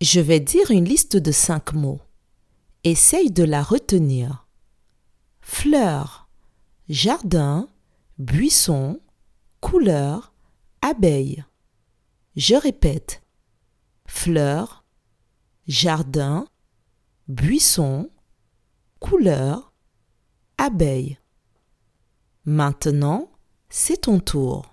Je vais dire une liste de cinq mots. Essaye de la retenir. Fleur, jardin, buisson, couleur, abeille. Je répète. Fleur, jardin, buisson, couleur, abeille. Maintenant, c'est ton tour.